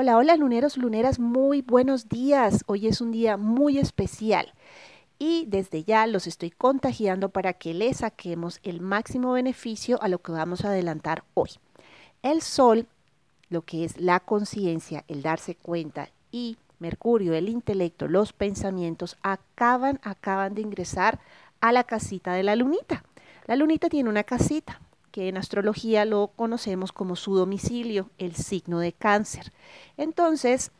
Hola, hola luneros, luneras, muy buenos días. Hoy es un día muy especial y desde ya los estoy contagiando para que le saquemos el máximo beneficio a lo que vamos a adelantar hoy. El sol, lo que es la conciencia, el darse cuenta y Mercurio, el intelecto, los pensamientos, acaban, acaban de ingresar a la casita de la lunita. La lunita tiene una casita, que en astrología lo conocemos como su domicilio, el signo de cáncer. Entonces,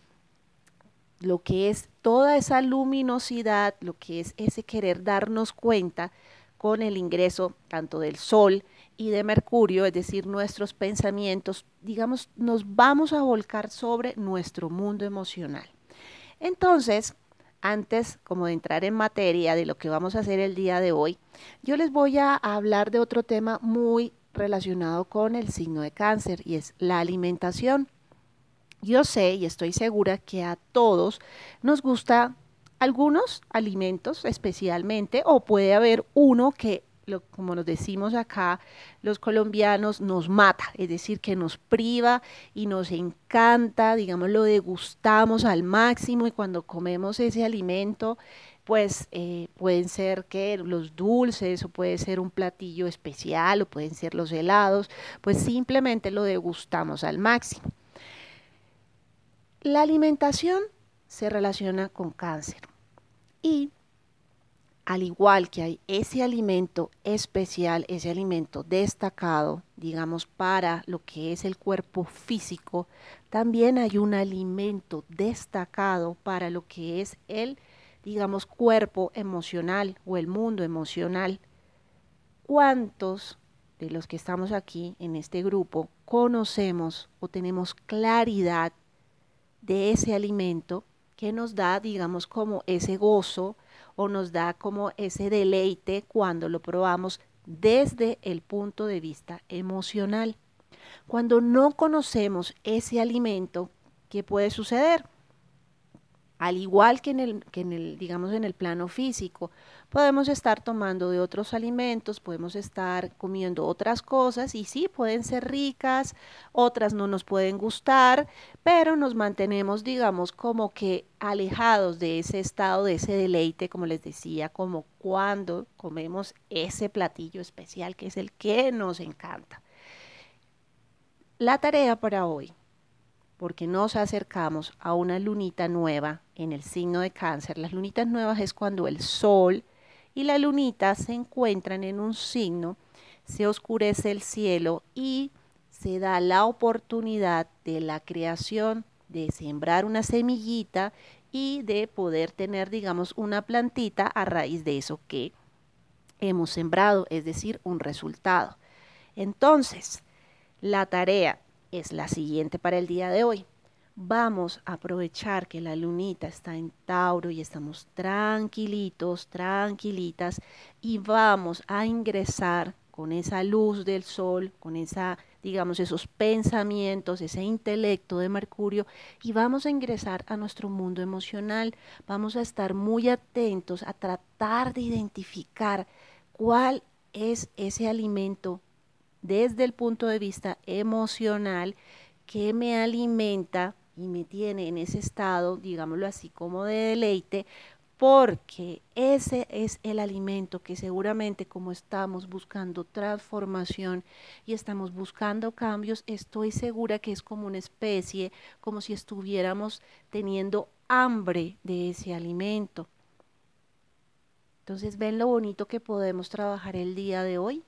lo que es toda esa luminosidad, lo que es ese querer darnos cuenta con el ingreso tanto del Sol y de Mercurio, es decir, nuestros pensamientos, digamos, nos vamos a volcar sobre nuestro mundo emocional. Entonces, antes como de entrar en materia de lo que vamos a hacer el día de hoy, yo les voy a hablar de otro tema muy relacionado con el signo de cáncer y es la alimentación. Yo sé y estoy segura que a todos nos gusta algunos alimentos especialmente o puede haber uno que como nos decimos acá los colombianos, nos mata, es decir, que nos priva y nos encanta, digamos, lo degustamos al máximo y cuando comemos ese alimento, pues eh, pueden ser que los dulces o puede ser un platillo especial o pueden ser los helados, pues simplemente lo degustamos al máximo. La alimentación se relaciona con cáncer y al igual que hay ese alimento especial, ese alimento destacado, digamos, para lo que es el cuerpo físico, también hay un alimento destacado para lo que es el, digamos, cuerpo emocional o el mundo emocional. ¿Cuántos de los que estamos aquí en este grupo conocemos o tenemos claridad de ese alimento que nos da, digamos, como ese gozo, o nos da como ese deleite cuando lo probamos desde el punto de vista emocional. Cuando no conocemos ese alimento, ¿qué puede suceder? Al igual que en el, que en el, digamos, en el plano físico, podemos estar tomando de otros alimentos, podemos estar comiendo otras cosas y sí, pueden ser ricas, otras no nos pueden gustar, pero nos mantenemos, digamos, como que alejados de ese estado, de ese deleite, como les decía, como cuando comemos ese platillo especial que es el que nos encanta. La tarea para hoy porque nos acercamos a una lunita nueva en el signo de cáncer. Las lunitas nuevas es cuando el sol y la lunita se encuentran en un signo, se oscurece el cielo y se da la oportunidad de la creación, de sembrar una semillita y de poder tener, digamos, una plantita a raíz de eso que hemos sembrado, es decir, un resultado. Entonces, la tarea es la siguiente para el día de hoy. Vamos a aprovechar que la lunita está en Tauro y estamos tranquilitos, tranquilitas y vamos a ingresar con esa luz del sol, con esa, digamos, esos pensamientos, ese intelecto de Mercurio y vamos a ingresar a nuestro mundo emocional. Vamos a estar muy atentos a tratar de identificar cuál es ese alimento desde el punto de vista emocional que me alimenta y me tiene en ese estado, digámoslo así, como de deleite, porque ese es el alimento que seguramente como estamos buscando transformación y estamos buscando cambios, estoy segura que es como una especie, como si estuviéramos teniendo hambre de ese alimento. Entonces, ¿ven lo bonito que podemos trabajar el día de hoy?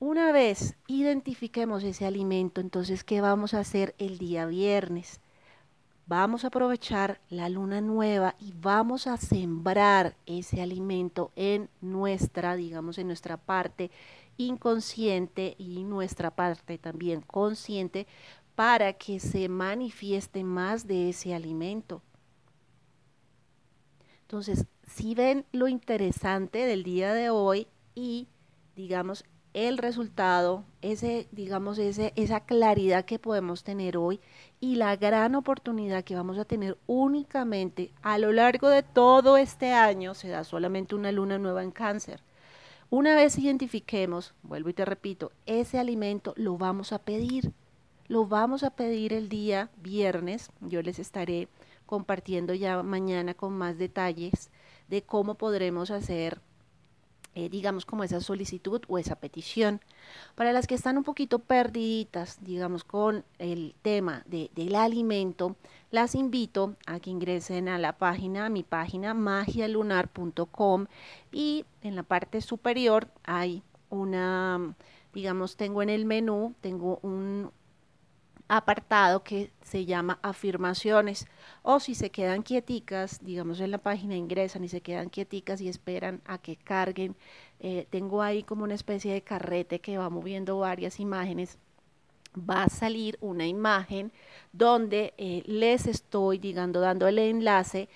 Una vez identifiquemos ese alimento, entonces, ¿qué vamos a hacer el día viernes? Vamos a aprovechar la luna nueva y vamos a sembrar ese alimento en nuestra, digamos, en nuestra parte inconsciente y nuestra parte también consciente para que se manifieste más de ese alimento. Entonces, si ven lo interesante del día de hoy y, digamos, el resultado, ese, digamos, ese, esa claridad que podemos tener hoy y la gran oportunidad que vamos a tener únicamente a lo largo de todo este año, se da solamente una luna nueva en cáncer. Una vez identifiquemos, vuelvo y te repito, ese alimento lo vamos a pedir, lo vamos a pedir el día viernes. Yo les estaré compartiendo ya mañana con más detalles de cómo podremos hacer eh, digamos, como esa solicitud o esa petición. Para las que están un poquito perdiditas, digamos, con el tema de, del alimento, las invito a que ingresen a la página, a mi página magialunar.com y en la parte superior hay una, digamos, tengo en el menú, tengo un, apartado que se llama afirmaciones. O si se quedan quieticas, digamos en la página ingresan y se quedan quieticas y esperan a que carguen, eh, tengo ahí como una especie de carrete que va moviendo varias imágenes. Va a salir una imagen donde eh, les estoy, digando, dando el enlace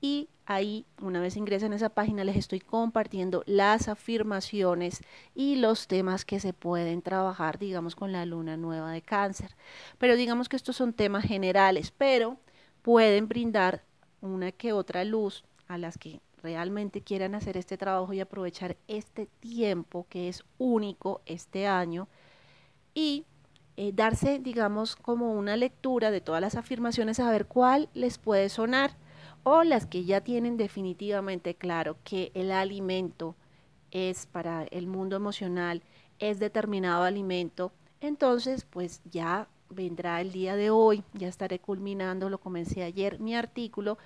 y ahí, una vez ingresan a esa página, les estoy compartiendo las afirmaciones y los temas que se pueden trabajar, digamos, con la luna nueva de cáncer. Pero digamos que estos son temas generales, pero pueden brindar una que otra luz a las que realmente quieran hacer este trabajo y aprovechar este tiempo que es único este año y eh, darse, digamos, como una lectura de todas las afirmaciones, a ver cuál les puede sonar o las que ya tienen definitivamente claro que el alimento es para el mundo emocional, es determinado alimento, entonces pues ya vendrá el día de hoy, ya estaré culminando, lo comencé ayer, mi artículo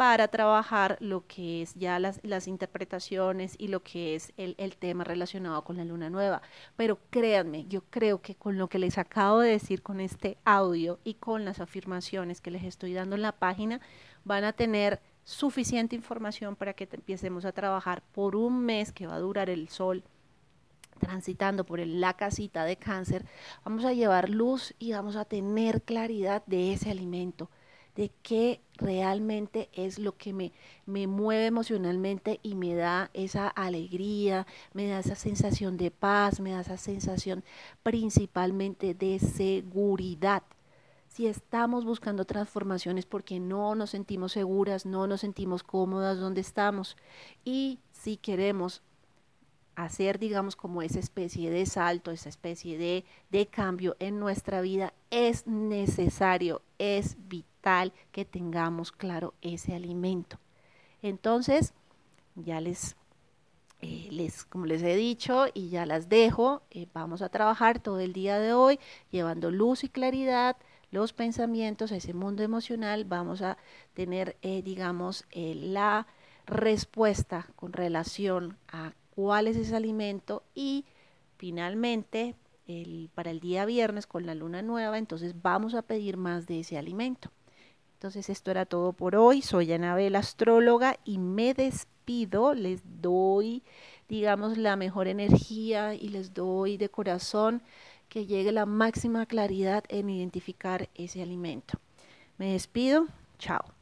para trabajar lo que es ya las, las interpretaciones y lo que es el, el, tema relacionado con la luna nueva. Pero créanme, yo creo que con lo que les acabo de decir con este audio y con las afirmaciones que les estoy dando en la página, van a tener suficiente información para que empecemos a trabajar por un mes que va a durar el sol transitando por la casita de cáncer, vamos a llevar luz y vamos a tener claridad de ese alimento, de qué realmente es lo que me, me mueve emocionalmente y me da esa alegría, me da esa sensación de paz, me da esa sensación principalmente de seguridad. Si estamos buscando transformaciones porque no nos sentimos seguras, no nos sentimos cómodas donde estamos y si queremos hacer, digamos, como esa especie de salto, esa especie de, de cambio en nuestra vida, es necesario, es vital que tengamos claro ese alimento. Entonces, ya les, eh, les como les he dicho y ya las dejo, eh, vamos a trabajar todo el día de hoy llevando luz y claridad los pensamientos, ese mundo emocional, vamos a tener, eh, digamos, la respuesta con relación a cuál es ese alimento y finalmente el, para el día viernes con la luna nueva, entonces vamos a pedir más de ese alimento. Entonces esto era todo por hoy. Soy Anabel, astróloga, y me despido. Les doy, digamos, la mejor energía y les doy de corazón que llegue la máxima claridad en identificar ese alimento. Me despido, chao.